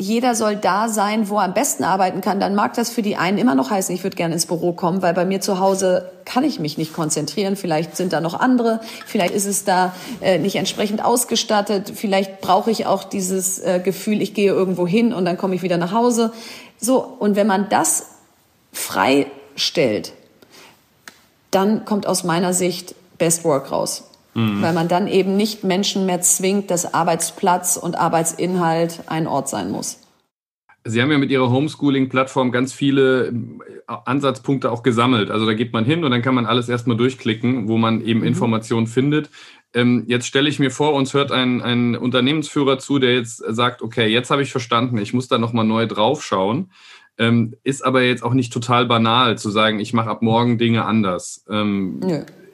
jeder soll da sein, wo er am besten arbeiten kann, dann mag das für die einen immer noch heißen, ich würde gerne ins Büro kommen, weil bei mir zu Hause kann ich mich nicht konzentrieren. Vielleicht sind da noch andere, vielleicht ist es da äh, nicht entsprechend ausgestattet, vielleicht brauche ich auch dieses äh, Gefühl, ich gehe irgendwo hin und dann komme ich wieder nach Hause. So, und wenn man das freistellt, dann kommt aus meiner Sicht Best Work raus mhm. weil man dann eben nicht Menschen mehr zwingt, dass Arbeitsplatz und Arbeitsinhalt ein Ort sein muss. Sie haben ja mit Ihrer Homeschooling-Plattform ganz viele äh, Ansatzpunkte auch gesammelt. Also da geht man hin und dann kann man alles erstmal durchklicken, wo man eben mhm. Informationen findet. Ähm, jetzt stelle ich mir vor, uns hört ein, ein Unternehmensführer zu, der jetzt sagt, okay, jetzt habe ich verstanden, ich muss da nochmal neu draufschauen. Ähm, ist aber jetzt auch nicht total banal zu sagen, ich mache ab morgen Dinge anders, ähm,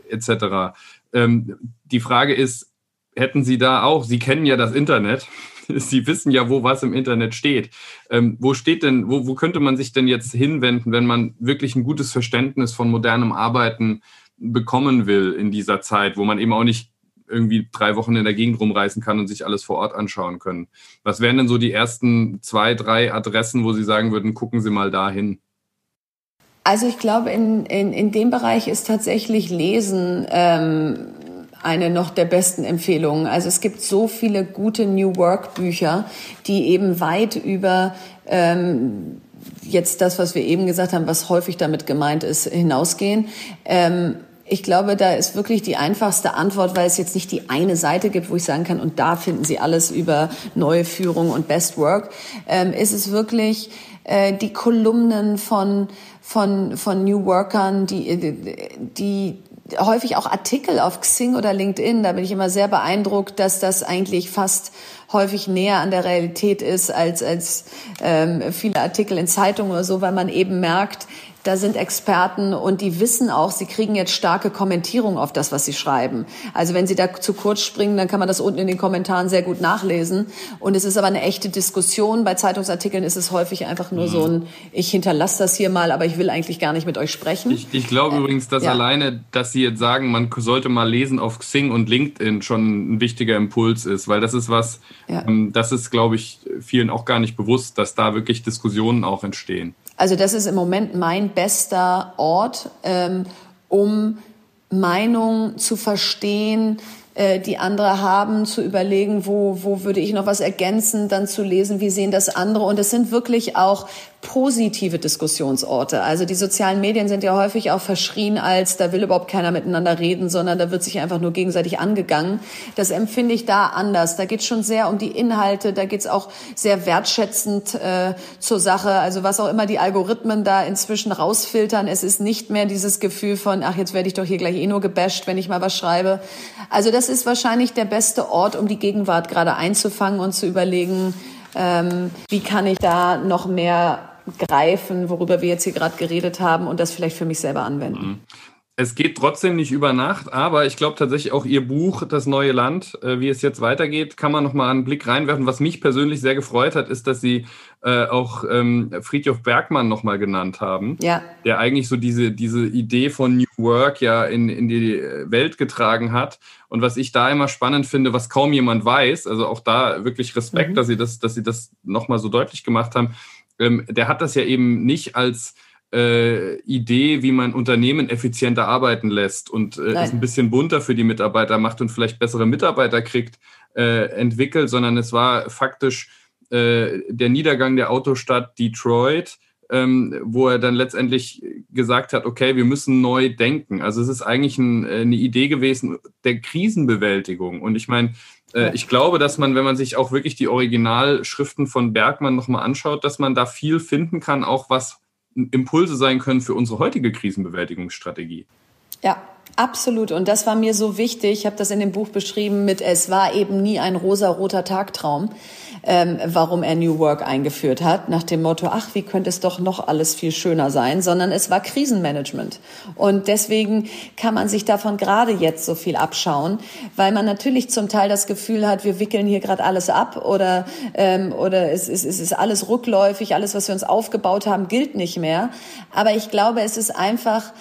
etc. Ähm, die Frage ist, hätten Sie da auch, Sie kennen ja das Internet, Sie wissen ja, wo was im Internet steht. Ähm, wo steht denn, wo, wo könnte man sich denn jetzt hinwenden, wenn man wirklich ein gutes Verständnis von modernem Arbeiten bekommen will in dieser Zeit, wo man eben auch nicht irgendwie drei Wochen in der Gegend rumreisen kann und sich alles vor Ort anschauen können. Was wären denn so die ersten zwei, drei Adressen, wo Sie sagen würden, gucken Sie mal dahin? Also ich glaube, in, in, in dem Bereich ist tatsächlich Lesen ähm, eine noch der besten Empfehlungen. Also es gibt so viele gute New Work Bücher, die eben weit über ähm, jetzt das, was wir eben gesagt haben, was häufig damit gemeint ist, hinausgehen. Ähm, ich glaube, da ist wirklich die einfachste Antwort, weil es jetzt nicht die eine Seite gibt, wo ich sagen kann, und da finden Sie alles über neue Führung und Best Work. Ähm, ist es wirklich äh, die Kolumnen von von, von New Workern, die, die häufig auch Artikel auf Xing oder LinkedIn. Da bin ich immer sehr beeindruckt, dass das eigentlich fast häufig näher an der Realität ist als, als ähm, viele Artikel in Zeitungen oder so, weil man eben merkt, da sind Experten und die wissen auch, sie kriegen jetzt starke Kommentierung auf das, was sie schreiben. Also wenn sie da zu kurz springen, dann kann man das unten in den Kommentaren sehr gut nachlesen. Und es ist aber eine echte Diskussion. Bei Zeitungsartikeln ist es häufig einfach nur mhm. so ein, ich hinterlasse das hier mal, aber ich will eigentlich gar nicht mit euch sprechen. Ich, ich glaube äh, übrigens, dass ja. alleine, dass Sie jetzt sagen, man sollte mal lesen auf Xing und LinkedIn schon ein wichtiger Impuls ist, weil das ist was, ja. ähm, das ist, glaube ich, vielen auch gar nicht bewusst, dass da wirklich Diskussionen auch entstehen. Also das ist im Moment mein bester Ort, ähm, um Meinung zu verstehen, äh, die andere haben, zu überlegen, wo, wo würde ich noch was ergänzen, dann zu lesen, wie sehen das andere. Und es sind wirklich auch positive Diskussionsorte. Also die sozialen Medien sind ja häufig auch verschrien als, da will überhaupt keiner miteinander reden, sondern da wird sich einfach nur gegenseitig angegangen. Das empfinde ich da anders. Da geht es schon sehr um die Inhalte, da geht es auch sehr wertschätzend äh, zur Sache. Also was auch immer die Algorithmen da inzwischen rausfiltern, es ist nicht mehr dieses Gefühl von, ach, jetzt werde ich doch hier gleich eh nur gebasht, wenn ich mal was schreibe. Also das ist wahrscheinlich der beste Ort, um die Gegenwart gerade einzufangen und zu überlegen, ähm, wie kann ich da noch mehr greifen, worüber wir jetzt hier gerade geredet haben und das vielleicht für mich selber anwenden. Mhm. Es geht trotzdem nicht über Nacht, aber ich glaube tatsächlich auch Ihr Buch, Das neue Land, äh, wie es jetzt weitergeht, kann man nochmal einen Blick reinwerfen. Was mich persönlich sehr gefreut hat, ist, dass Sie äh, auch ähm, Friedhof Bergmann nochmal genannt haben, ja. der eigentlich so diese, diese Idee von New Work ja in, in die Welt getragen hat. Und was ich da immer spannend finde, was kaum jemand weiß, also auch da wirklich Respekt, mhm. dass Sie das, dass Sie das nochmal so deutlich gemacht haben, ähm, der hat das ja eben nicht als äh, Idee, wie man Unternehmen effizienter arbeiten lässt und äh, es ein bisschen bunter für die Mitarbeiter macht und vielleicht bessere Mitarbeiter kriegt, äh, entwickelt, sondern es war faktisch äh, der Niedergang der Autostadt Detroit, ähm, wo er dann letztendlich gesagt hat, okay, wir müssen neu denken. Also es ist eigentlich ein, äh, eine Idee gewesen der Krisenbewältigung. Und ich meine, ich glaube, dass man, wenn man sich auch wirklich die Originalschriften von Bergmann nochmal anschaut, dass man da viel finden kann, auch was Impulse sein können für unsere heutige Krisenbewältigungsstrategie. Ja, Absolut. Und das war mir so wichtig. Ich habe das in dem Buch beschrieben mit, es war eben nie ein rosa-roter Tagtraum, ähm, warum er New Work eingeführt hat, nach dem Motto, ach, wie könnte es doch noch alles viel schöner sein, sondern es war Krisenmanagement. Und deswegen kann man sich davon gerade jetzt so viel abschauen, weil man natürlich zum Teil das Gefühl hat, wir wickeln hier gerade alles ab oder, ähm, oder es, es, es ist alles rückläufig, alles, was wir uns aufgebaut haben, gilt nicht mehr. Aber ich glaube, es ist einfach,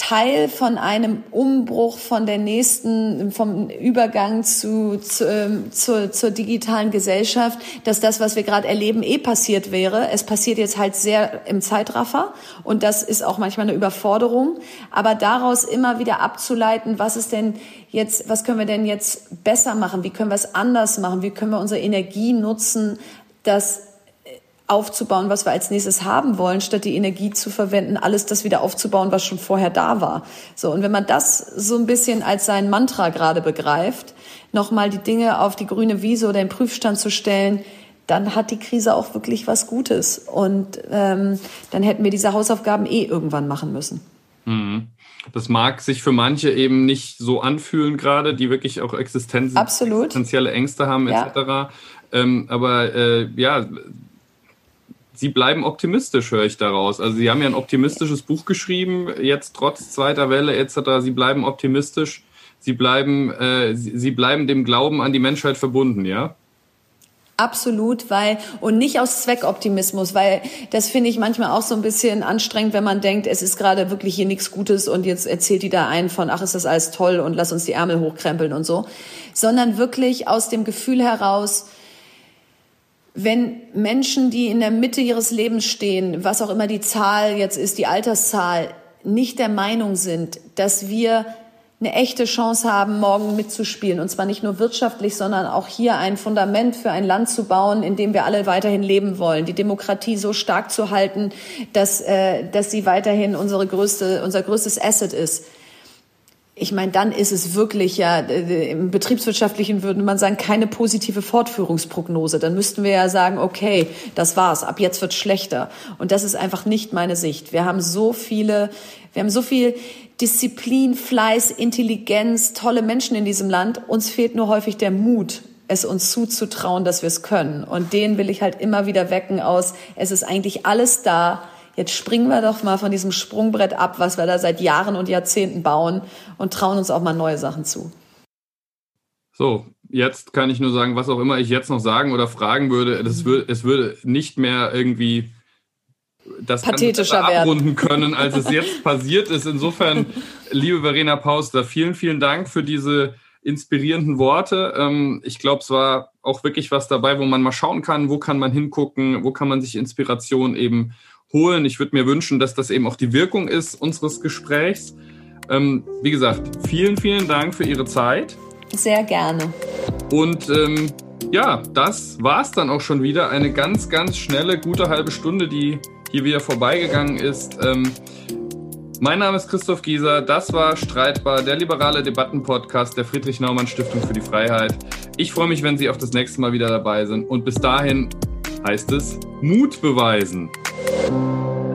Teil von einem Umbruch von der nächsten, vom Übergang zu, zu, ähm, zur, zur digitalen Gesellschaft, dass das, was wir gerade erleben, eh passiert wäre. Es passiert jetzt halt sehr im Zeitraffer und das ist auch manchmal eine Überforderung. Aber daraus immer wieder abzuleiten, was ist denn jetzt, was können wir denn jetzt besser machen? Wie können wir es anders machen? Wie können wir unsere Energie nutzen, dass aufzubauen, was wir als nächstes haben wollen, statt die Energie zu verwenden, alles das wieder aufzubauen, was schon vorher da war. So, und wenn man das so ein bisschen als sein Mantra gerade begreift, nochmal die Dinge auf die grüne Wiese oder den Prüfstand zu stellen, dann hat die Krise auch wirklich was Gutes. Und ähm, dann hätten wir diese Hausaufgaben eh irgendwann machen müssen. Mhm. Das mag sich für manche eben nicht so anfühlen gerade, die wirklich auch Existenz Absolut. existenzielle Ängste haben etc. Ja. Ähm, aber äh, ja, Sie bleiben optimistisch, höre ich daraus. Also Sie haben ja ein optimistisches Buch geschrieben, jetzt trotz zweiter Welle etc. Sie bleiben optimistisch. Sie bleiben, äh, Sie, Sie bleiben dem Glauben an die Menschheit verbunden, ja? Absolut, weil und nicht aus Zweckoptimismus, weil das finde ich manchmal auch so ein bisschen anstrengend, wenn man denkt, es ist gerade wirklich hier nichts Gutes und jetzt erzählt die da einen von, ach, ist das alles toll und lass uns die Ärmel hochkrempeln und so, sondern wirklich aus dem Gefühl heraus, wenn Menschen, die in der Mitte ihres Lebens stehen, was auch immer die Zahl jetzt ist, die Alterszahl, nicht der Meinung sind, dass wir eine echte Chance haben, morgen mitzuspielen. Und zwar nicht nur wirtschaftlich, sondern auch hier ein Fundament für ein Land zu bauen, in dem wir alle weiterhin leben wollen. Die Demokratie so stark zu halten, dass, äh, dass sie weiterhin unsere größte, unser größtes Asset ist ich meine, dann ist es wirklich ja, im betriebswirtschaftlichen würde man sagen, keine positive Fortführungsprognose. Dann müssten wir ja sagen, okay, das war's, ab jetzt wird's schlechter. Und das ist einfach nicht meine Sicht. Wir haben so viele, wir haben so viel Disziplin, Fleiß, Intelligenz, tolle Menschen in diesem Land. Uns fehlt nur häufig der Mut, es uns zuzutrauen, dass wir es können. Und den will ich halt immer wieder wecken aus, es ist eigentlich alles da jetzt springen wir doch mal von diesem Sprungbrett ab, was wir da seit Jahren und Jahrzehnten bauen und trauen uns auch mal neue Sachen zu. So, jetzt kann ich nur sagen, was auch immer ich jetzt noch sagen oder fragen würde, das würde, es würde nicht mehr irgendwie das pathetischer abrunden können, als es jetzt passiert ist. Insofern, liebe Verena Paus, da vielen, vielen Dank für diese inspirierenden Worte. Ähm, ich glaube, es war auch wirklich was dabei, wo man mal schauen kann, wo kann man hingucken, wo kann man sich Inspiration eben holen. Ich würde mir wünschen, dass das eben auch die Wirkung ist unseres Gesprächs. Ähm, wie gesagt, vielen, vielen Dank für Ihre Zeit. Sehr gerne. Und ähm, ja, das war's dann auch schon wieder. Eine ganz, ganz schnelle, gute halbe Stunde, die hier wieder vorbeigegangen ist. Ähm, mein Name ist Christoph Gieser. Das war Streitbar, der liberale Debattenpodcast der Friedrich-Naumann-Stiftung für die Freiheit. Ich freue mich, wenn Sie auch das nächste Mal wieder dabei sind. Und bis dahin heißt es Mut beweisen. you